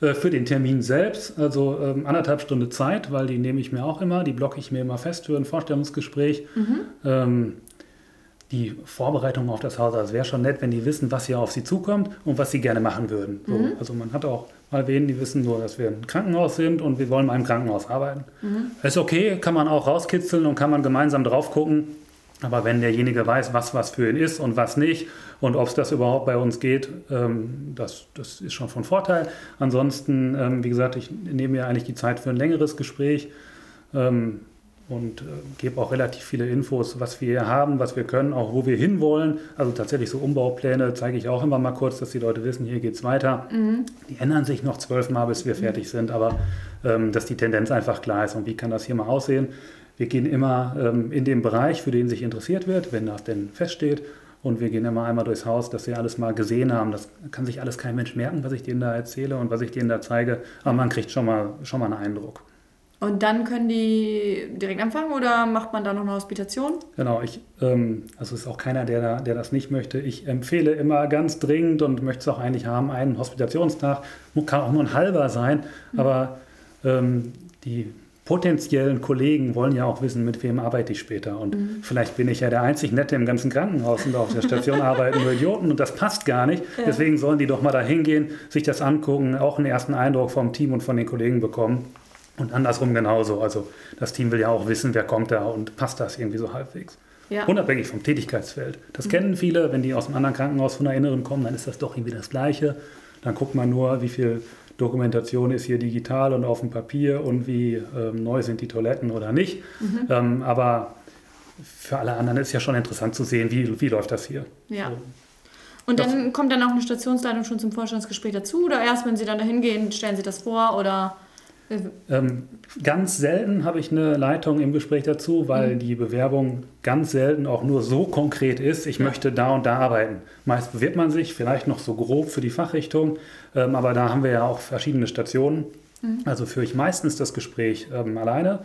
Äh, für den Termin selbst, also ähm, anderthalb Stunde Zeit, weil die nehme ich mir auch immer, die blocke ich mir immer fest für ein Vorstellungsgespräch. Mhm. Ähm, die Vorbereitung auf das Haus, also es wäre schon nett, wenn die wissen, was hier auf sie zukommt und was sie gerne machen würden. So, mhm. Also man hat auch mal wen, die wissen nur, dass wir ein Krankenhaus sind und wir wollen mal im Krankenhaus arbeiten. Mhm. Ist okay, kann man auch rauskitzeln und kann man gemeinsam drauf gucken Aber wenn derjenige weiß, was was für ihn ist und was nicht und ob es das überhaupt bei uns geht, ähm, das, das ist schon von Vorteil. Ansonsten, ähm, wie gesagt, ich nehme mir eigentlich die Zeit für ein längeres Gespräch ähm, und äh, gebe auch relativ viele Infos, was wir hier haben, was wir können, auch wo wir hinwollen. Also tatsächlich so Umbaupläne zeige ich auch immer mal kurz, dass die Leute wissen, hier geht es weiter. Mhm. Die ändern sich noch zwölfmal, bis wir fertig sind, aber ähm, dass die Tendenz einfach klar ist und wie kann das hier mal aussehen. Wir gehen immer ähm, in den Bereich, für den sich interessiert wird, wenn das denn feststeht. Und wir gehen immer einmal durchs Haus, dass sie alles mal gesehen haben. Das kann sich alles kein Mensch merken, was ich denen da erzähle und was ich denen da zeige. Aber man kriegt schon mal, schon mal einen Eindruck. Und dann können die direkt anfangen oder macht man da noch eine Hospitation? Genau, ich, ähm, also ist auch keiner, der, der das nicht möchte. Ich empfehle immer ganz dringend und möchte es auch eigentlich haben, einen Hospitationstag. Kann auch nur ein halber sein, mhm. aber ähm, die potenziellen Kollegen wollen ja auch wissen, mit wem arbeite ich später. Und mhm. vielleicht bin ich ja der einzig Nette im ganzen Krankenhaus und auf der Station arbeiten nur Idioten und das passt gar nicht. Ja. Deswegen sollen die doch mal da hingehen, sich das angucken, auch einen ersten Eindruck vom Team und von den Kollegen bekommen. Und andersrum genauso. Also das Team will ja auch wissen, wer kommt da und passt das irgendwie so halbwegs. Ja. Unabhängig vom Tätigkeitsfeld. Das mhm. kennen viele, wenn die aus einem anderen Krankenhaus von der Inneren kommen, dann ist das doch irgendwie das Gleiche. Dann guckt man nur, wie viel Dokumentation ist hier digital und auf dem Papier und wie ähm, neu sind die Toiletten oder nicht. Mhm. Ähm, aber für alle anderen ist ja schon interessant zu sehen, wie, wie läuft das hier. Ja. So. Und dann das, kommt dann auch eine Stationsleitung schon zum Vorstandsgespräch dazu oder erst, wenn Sie dann dahin gehen, stellen Sie das vor oder? Ähm, ganz selten habe ich eine Leitung im Gespräch dazu, weil mhm. die Bewerbung ganz selten auch nur so konkret ist, ich ja. möchte da und da arbeiten. Meist bewirbt man sich vielleicht noch so grob für die Fachrichtung, ähm, aber da haben wir ja auch verschiedene Stationen. Mhm. Also führe ich meistens das Gespräch ähm, alleine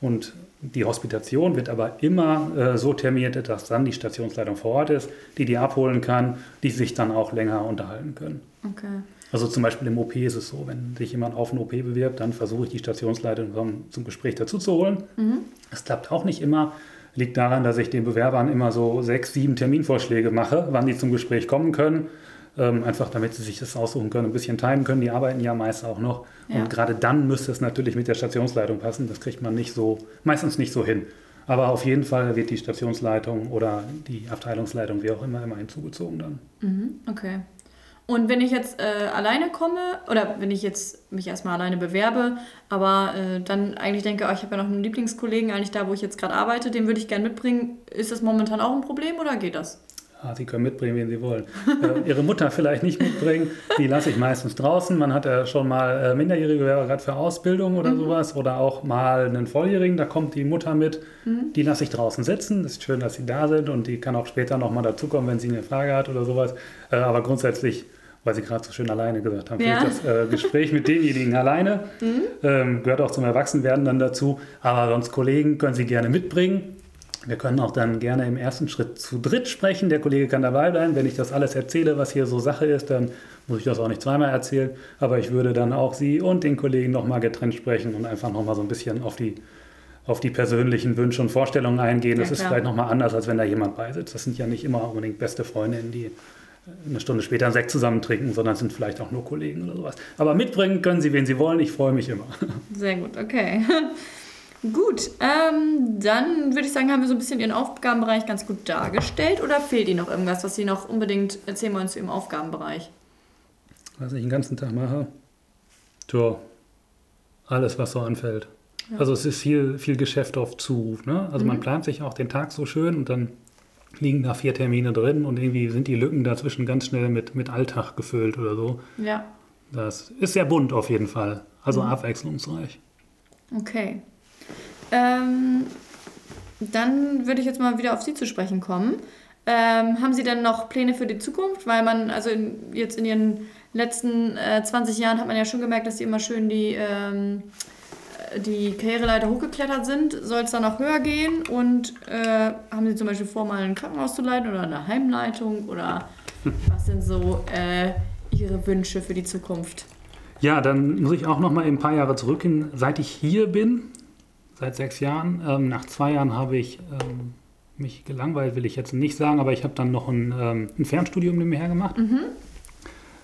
und die Hospitation wird aber immer äh, so terminiert, dass dann die Stationsleitung vor Ort ist, die die abholen kann, die sich dann auch länger unterhalten können. Okay. Also zum Beispiel im OP ist es so, wenn sich jemand auf eine OP bewirbt, dann versuche ich die Stationsleitung zum Gespräch dazu zu holen. Mhm. Das klappt auch nicht immer. Liegt daran, dass ich den Bewerbern immer so sechs, sieben Terminvorschläge mache, wann die zum Gespräch kommen können. Ähm, einfach damit sie sich das aussuchen können, ein bisschen timen können. Die arbeiten ja meist auch noch. Ja. Und gerade dann müsste es natürlich mit der Stationsleitung passen. Das kriegt man nicht so, meistens nicht so hin. Aber auf jeden Fall wird die Stationsleitung oder die Abteilungsleitung, wie auch immer, immer hinzugezogen dann. Mhm, okay. Und wenn ich jetzt äh, alleine komme, oder wenn ich jetzt mich erstmal alleine bewerbe, aber äh, dann eigentlich denke, oh, ich habe ja noch einen Lieblingskollegen, eigentlich da, wo ich jetzt gerade arbeite, den würde ich gerne mitbringen, ist das momentan auch ein Problem oder geht das? Ja, Sie können mitbringen, wen Sie wollen. äh, Ihre Mutter vielleicht nicht mitbringen, die lasse ich meistens draußen. Man hat ja schon mal äh, minderjährige Bewerber gerade für Ausbildung oder mhm. sowas oder auch mal einen Volljährigen, da kommt die Mutter mit. Mhm. Die lasse ich draußen sitzen. Das ist schön, dass sie da sind und die kann auch später nochmal dazukommen, wenn sie eine Frage hat oder sowas. Äh, aber grundsätzlich weil Sie gerade so schön alleine gesagt haben. Ja. Das äh, Gespräch mit denjenigen alleine mhm. ähm, gehört auch zum Erwachsenwerden dann dazu. Aber sonst Kollegen können Sie gerne mitbringen. Wir können auch dann gerne im ersten Schritt zu dritt sprechen. Der Kollege kann dabei bleiben. Wenn ich das alles erzähle, was hier so Sache ist, dann muss ich das auch nicht zweimal erzählen. Aber ich würde dann auch Sie und den Kollegen nochmal getrennt sprechen und einfach nochmal so ein bisschen auf die, auf die persönlichen Wünsche und Vorstellungen eingehen. Das ja, ist vielleicht nochmal anders, als wenn da jemand beisitzt. Das sind ja nicht immer unbedingt beste Freundinnen, die eine Stunde später einen Sekt zusammen trinken, sondern sind vielleicht auch nur Kollegen oder sowas. Aber mitbringen können Sie, wen Sie wollen. Ich freue mich immer. Sehr gut, okay. gut, ähm, dann würde ich sagen, haben wir so ein bisschen Ihren Aufgabenbereich ganz gut dargestellt. Oder fehlt Ihnen noch irgendwas, was Sie noch unbedingt erzählen wollen zu Ihrem Aufgabenbereich? Was ich den ganzen Tag mache? Tja, alles, was so anfällt. Ja. Also es ist viel, viel Geschäft auf Zuruf. Ne? Also mhm. man plant sich auch den Tag so schön und dann liegen da vier Termine drin und irgendwie sind die Lücken dazwischen ganz schnell mit, mit Alltag gefüllt oder so. Ja. Das ist sehr bunt auf jeden Fall. Also mhm. abwechslungsreich. Okay. Ähm, dann würde ich jetzt mal wieder auf Sie zu sprechen kommen. Ähm, haben Sie denn noch Pläne für die Zukunft? Weil man, also in, jetzt in Ihren letzten äh, 20 Jahren hat man ja schon gemerkt, dass Sie immer schön die ähm, die Karriereleiter hochgeklettert sind, soll es dann noch höher gehen? Und äh, haben Sie zum Beispiel vor, mal ein Krankenhaus zu leiten oder eine Heimleitung? Oder was sind so äh, Ihre Wünsche für die Zukunft? Ja, dann muss ich auch noch mal ein paar Jahre zurückgehen. Seit ich hier bin, seit sechs Jahren, ähm, nach zwei Jahren habe ich ähm, mich gelangweilt, will ich jetzt nicht sagen, aber ich habe dann noch ein, ähm, ein Fernstudium nebenher gemacht. Mhm.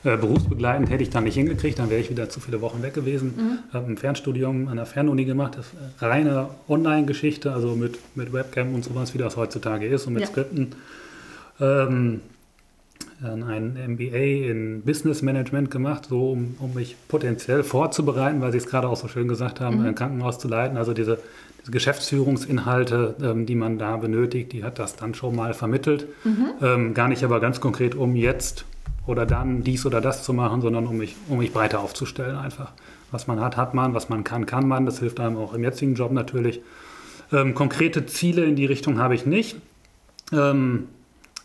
Äh, berufsbegleitend hätte ich dann nicht hingekriegt, dann wäre ich wieder zu viele Wochen weg gewesen. Mhm. Habe ein Fernstudium an der Fernuni gemacht, das ist reine Online-Geschichte, also mit, mit Webcam und sowas, wie das heutzutage ist und mit ja. Skripten. Ähm, ein MBA in Business Management gemacht, so um, um mich potenziell vorzubereiten, weil Sie es gerade auch so schön gesagt haben, mhm. ein Krankenhaus zu leiten. Also diese, diese Geschäftsführungsinhalte, ähm, die man da benötigt, die hat das dann schon mal vermittelt. Mhm. Ähm, gar nicht aber ganz konkret, um jetzt oder dann dies oder das zu machen, sondern um mich, um mich breiter aufzustellen einfach. Was man hat, hat man, was man kann, kann man. Das hilft einem auch im jetzigen Job natürlich. Ähm, konkrete Ziele in die Richtung habe ich nicht. Ähm,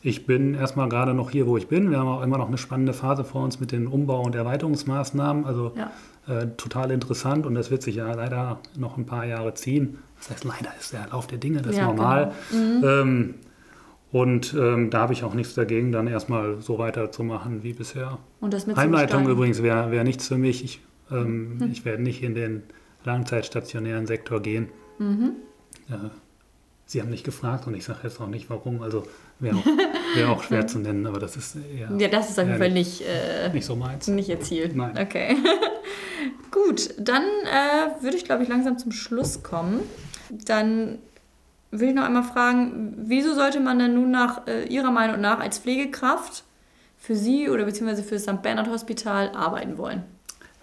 ich bin erstmal gerade noch hier, wo ich bin. Wir haben auch immer noch eine spannende Phase vor uns mit den Umbau- und Erweiterungsmaßnahmen. Also ja. äh, total interessant und das wird sich ja leider noch ein paar Jahre ziehen. Das heißt, leider ist der Lauf der Dinge, das ist ja, normal. Genau. Mhm. Ähm, und ähm, da habe ich auch nichts dagegen, dann erstmal so weiterzumachen wie bisher. Und das mit Heimleitung übrigens wäre wär nichts für mich. Ich, ähm, hm. ich werde nicht in den langzeitstationären Sektor gehen. Mhm. Äh, Sie haben nicht gefragt und ich sage jetzt auch nicht warum. Also wäre auch, wär auch schwer zu nennen, aber das ist eher. Ja, das ist auf jeden Fall nicht, äh, nicht so meins. Nicht Ihr Ziel. Nein. Okay. Gut, dann äh, würde ich, glaube ich, langsam zum Schluss kommen. Dann will ich noch einmal fragen, wieso sollte man denn nun nach äh, Ihrer Meinung nach als Pflegekraft für Sie oder beziehungsweise für das St. Bernhard Hospital arbeiten wollen?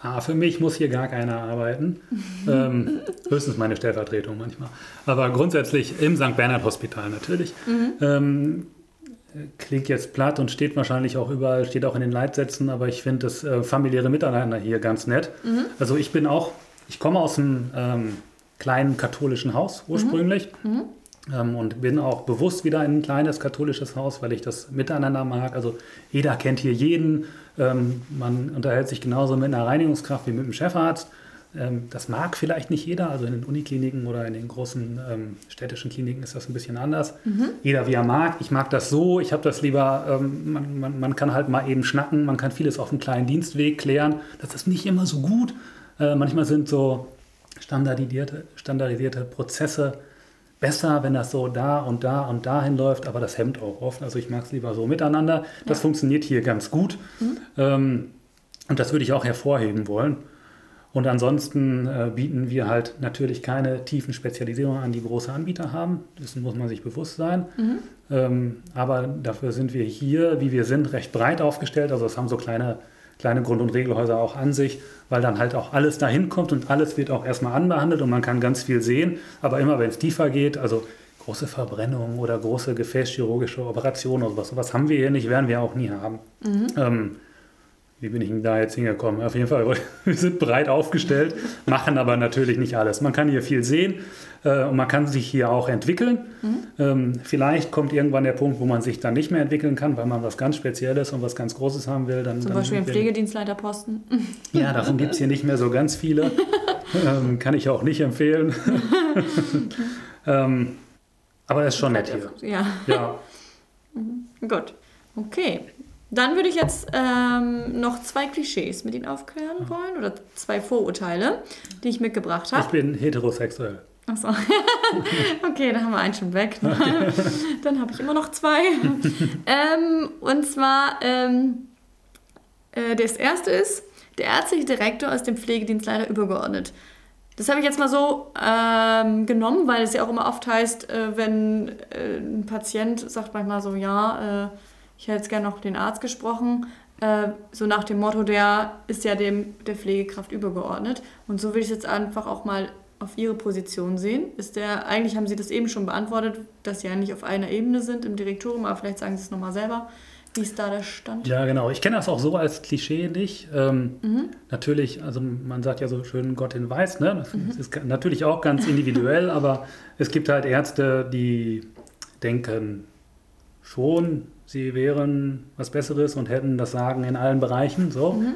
Ah, für mich muss hier gar keiner arbeiten. ähm, höchstens meine Stellvertretung manchmal. Aber grundsätzlich im St. Bernhard Hospital natürlich. Mhm. Ähm, klingt jetzt platt und steht wahrscheinlich auch überall, steht auch in den Leitsätzen, aber ich finde das äh, familiäre Miteinander hier ganz nett. Mhm. Also ich bin auch, ich komme aus einem ähm, kleinen katholischen Haus ursprünglich. Mhm. mhm. Ähm, und bin auch bewusst wieder in ein kleines katholisches Haus, weil ich das Miteinander mag. Also jeder kennt hier jeden. Ähm, man unterhält sich genauso mit einer Reinigungskraft wie mit einem Chefarzt. Ähm, das mag vielleicht nicht jeder. Also in den Unikliniken oder in den großen ähm, städtischen Kliniken ist das ein bisschen anders. Mhm. Jeder wie er mag. Ich mag das so. Ich habe das lieber, ähm, man, man, man, kann halt mal eben schnacken. Man kann vieles auf einem kleinen Dienstweg klären. Das ist nicht immer so gut. Äh, manchmal sind so standardisierte, standardisierte Prozesse besser, wenn das so da und da und dahin läuft, aber das hemmt auch oft. Also ich mag es lieber so miteinander. Das ja. funktioniert hier ganz gut. Mhm. Ähm, und das würde ich auch hervorheben wollen. Und ansonsten äh, bieten wir halt natürlich keine tiefen Spezialisierungen an, die große Anbieter haben. Dessen muss man sich bewusst sein. Mhm. Ähm, aber dafür sind wir hier, wie wir sind, recht breit aufgestellt. Also es haben so kleine kleine Grund- und Regelhäuser auch an sich, weil dann halt auch alles dahin kommt und alles wird auch erstmal anbehandelt und man kann ganz viel sehen. Aber immer wenn es tiefer geht, also große Verbrennungen oder große gefäßchirurgische Operationen oder sowas, sowas haben wir hier nicht, werden wir auch nie haben. Mhm. Ähm, wie bin ich denn da jetzt hingekommen? Auf jeden Fall, wir sind breit aufgestellt, machen aber natürlich nicht alles. Man kann hier viel sehen äh, und man kann sich hier auch entwickeln. Mhm. Ähm, vielleicht kommt irgendwann der Punkt, wo man sich dann nicht mehr entwickeln kann, weil man was ganz Spezielles und was ganz Großes haben will. Dann, Zum dann Beispiel einen Pflegedienstleiterposten. Ja, davon gibt es hier nicht mehr so ganz viele. ähm, kann ich auch nicht empfehlen. ähm, aber es ist schon nett hier. Ja. ja. Mhm. Gut. Okay. Dann würde ich jetzt ähm, noch zwei Klischees mit Ihnen aufklären wollen oder zwei Vorurteile, die ich mitgebracht habe. Ich bin heterosexuell. Achso. okay, dann haben wir einen schon weg. Ne? Okay. Dann habe ich immer noch zwei. ähm, und zwar, ähm, äh, das erste ist, der ärztliche Direktor ist dem Pflegedienst leider übergeordnet. Das habe ich jetzt mal so ähm, genommen, weil es ja auch immer oft heißt, äh, wenn äh, ein Patient sagt manchmal so, ja, äh, ich hätte jetzt gerne noch den Arzt gesprochen, äh, so nach dem Motto, der ist ja dem der Pflegekraft übergeordnet. Und so will ich es jetzt einfach auch mal auf Ihre Position sehen. Ist der, eigentlich haben Sie das eben schon beantwortet, dass Sie ja nicht auf einer Ebene sind im Direktorium, aber vielleicht sagen Sie es nochmal selber. Wie ist da der Stand? Ja, genau. Ich kenne das auch so als Klischee nicht. Ähm, mhm. Natürlich, also man sagt ja so schön Gott in Weiß, ne? Das mhm. ist natürlich auch ganz individuell, aber es gibt halt Ärzte, die denken schon, sie wären was Besseres und hätten das Sagen in allen Bereichen. So. Mhm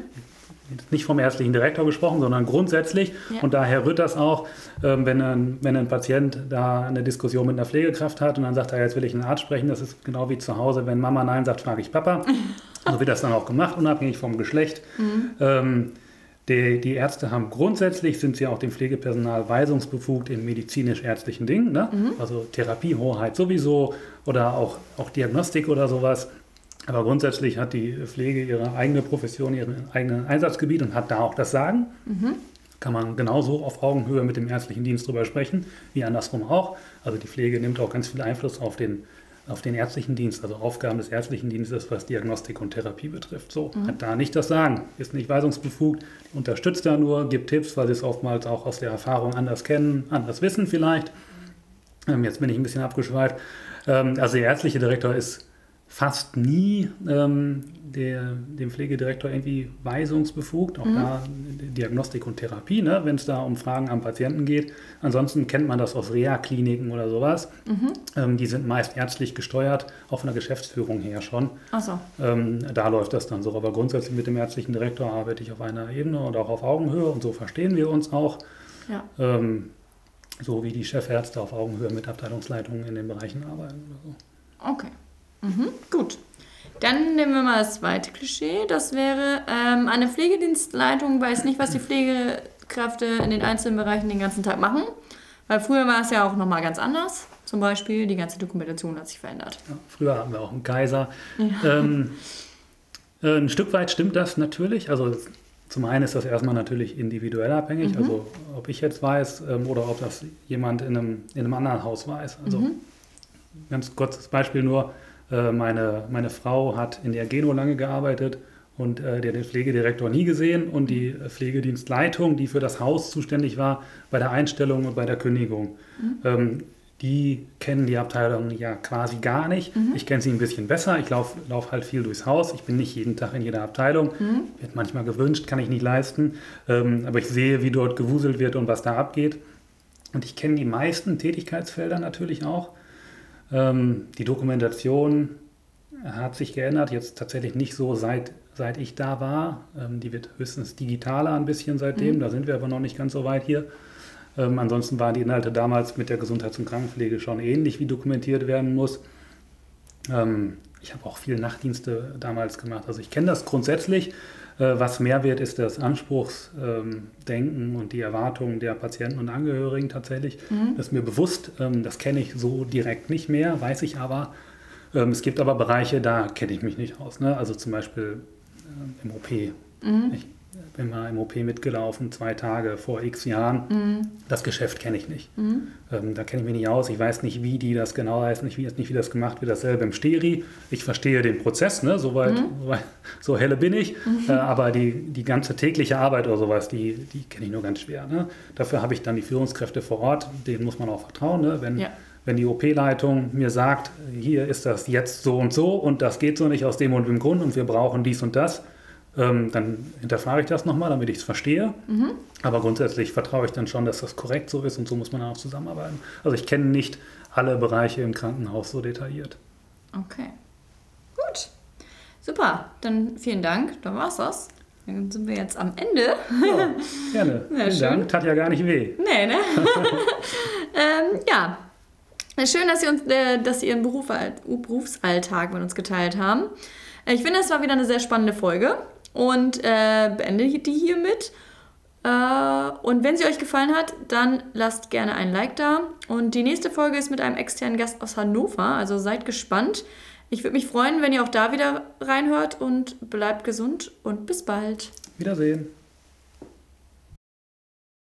nicht vom ärztlichen Direktor gesprochen, sondern grundsätzlich. Ja. Und daher rührt das auch, ähm, wenn, ein, wenn ein Patient da eine Diskussion mit einer Pflegekraft hat und dann sagt er, jetzt will ich einen Arzt sprechen. Das ist genau wie zu Hause. Wenn Mama Nein sagt, frage ich Papa. so wird das dann auch gemacht, unabhängig vom Geschlecht. Mhm. Ähm, die, die, Ärzte haben grundsätzlich, sind sie auch dem Pflegepersonal weisungsbefugt in medizinisch-ärztlichen Dingen, ne? mhm. also Therapiehoheit sowieso oder auch, auch Diagnostik oder sowas. Aber grundsätzlich hat die Pflege ihre eigene Profession, ihren eigenen Einsatzgebiet und hat da auch das Sagen. Mhm. Kann man genauso auf Augenhöhe mit dem ärztlichen Dienst drüber sprechen, wie andersrum auch. Also die Pflege nimmt auch ganz viel Einfluss auf den, auf den ärztlichen Dienst, also Aufgaben des ärztlichen Dienstes, was Diagnostik und Therapie betrifft. So, mhm. hat da nicht das Sagen, ist nicht weisungsbefugt, unterstützt da nur, gibt Tipps, weil sie es oftmals auch aus der Erfahrung anders kennen, anders wissen vielleicht. Ähm, jetzt bin ich ein bisschen abgeschweift. Ähm, also der ärztliche Direktor ist fast nie ähm, der, dem Pflegedirektor irgendwie weisungsbefugt, auch mhm. da Diagnostik und Therapie, ne, wenn es da um Fragen am Patienten geht. Ansonsten kennt man das aus Reha-Kliniken oder sowas. Mhm. Ähm, die sind meist ärztlich gesteuert, auch von der Geschäftsführung her schon. Ach so. Ähm, da läuft das dann so. Aber grundsätzlich mit dem ärztlichen Direktor arbeite ich auf einer Ebene und auch auf Augenhöhe und so verstehen wir uns auch. Ja. Ähm, so wie die Chefärzte auf Augenhöhe mit Abteilungsleitungen in den Bereichen arbeiten oder so. Okay. Mhm, gut. Dann nehmen wir mal das zweite Klischee. Das wäre, ähm, eine Pflegedienstleitung weiß nicht, was die Pflegekräfte in den einzelnen Bereichen den ganzen Tag machen. Weil früher war es ja auch nochmal ganz anders. Zum Beispiel, die ganze Dokumentation hat sich verändert. Ja, früher hatten wir auch einen Kaiser. Ja. Ähm, äh, ein Stück weit stimmt das natürlich. Also zum einen ist das erstmal natürlich individuell abhängig. Mhm. Also ob ich jetzt weiß ähm, oder ob das jemand in einem, in einem anderen Haus weiß. Also mhm. ganz kurzes Beispiel nur meine, meine Frau hat in der Geno lange gearbeitet und äh, der den Pflegedirektor nie gesehen und die Pflegedienstleitung, die für das Haus zuständig war, bei der Einstellung und bei der Kündigung. Mhm. Ähm, die kennen die Abteilung ja quasi gar nicht. Mhm. Ich kenne sie ein bisschen besser. Ich laufe lauf halt viel durchs Haus. Ich bin nicht jeden Tag in jeder Abteilung. Mhm. Wird manchmal gewünscht, kann ich nicht leisten. Ähm, aber ich sehe, wie dort gewuselt wird und was da abgeht. Und ich kenne die meisten Tätigkeitsfelder natürlich auch. Ähm, die Dokumentation hat sich geändert, jetzt tatsächlich nicht so seit, seit ich da war. Ähm, die wird höchstens digitaler ein bisschen seitdem, mhm. da sind wir aber noch nicht ganz so weit hier. Ähm, ansonsten waren die Inhalte damals mit der Gesundheits- und Krankenpflege schon ähnlich, wie dokumentiert werden muss. Ähm, ich habe auch viele Nachtdienste damals gemacht. Also ich kenne das grundsätzlich. Äh, was mehr wird, ist das Anspruchsdenken und die Erwartungen der Patienten und Angehörigen tatsächlich. Mhm. Das ist mir bewusst, ähm, das kenne ich so direkt nicht mehr, weiß ich aber. Ähm, es gibt aber Bereiche, da kenne ich mich nicht aus. Ne? Also zum Beispiel ähm, im OP. Mhm. Ich bin mal im OP mitgelaufen, zwei Tage vor x Jahren. Mhm. Das Geschäft kenne ich nicht. Mhm. Ähm, da kenne ich mich nicht aus. Ich weiß nicht, wie die das genau heißt, nicht wie, nicht, wie das gemacht wird. Dasselbe im Steri. Ich verstehe den Prozess, ne? Soweit, mhm. so helle bin ich. Mhm. Äh, aber die, die ganze tägliche Arbeit oder sowas, die, die kenne ich nur ganz schwer. Ne? Dafür habe ich dann die Führungskräfte vor Ort, denen muss man auch vertrauen. Ne? Wenn, ja. wenn die OP-Leitung mir sagt, hier ist das jetzt so und so und das geht so nicht aus dem und dem Grund und wir brauchen dies und das, ähm, dann hinterfrage ich das nochmal, damit ich es verstehe. Mhm. Aber grundsätzlich vertraue ich dann schon, dass das korrekt so ist und so muss man dann auch zusammenarbeiten. Also ich kenne nicht alle Bereiche im Krankenhaus so detailliert. Okay. Gut. Super. Dann vielen Dank. Dann war's das. Dann sind wir jetzt am Ende. Ja, gerne. Ja, vielen schön. Dank. Tat ja gar nicht weh. Nee, ne? ähm, ja. Schön, dass Sie, uns, äh, dass Sie Ihren Beruf, Berufsalltag mit uns geteilt haben. Ich finde, es war wieder eine sehr spannende Folge und äh, beende die hiermit. Äh, und wenn sie euch gefallen hat, dann lasst gerne ein Like da. Und die nächste Folge ist mit einem externen Gast aus Hannover, also seid gespannt. Ich würde mich freuen, wenn ihr auch da wieder reinhört und bleibt gesund und bis bald. Wiedersehen.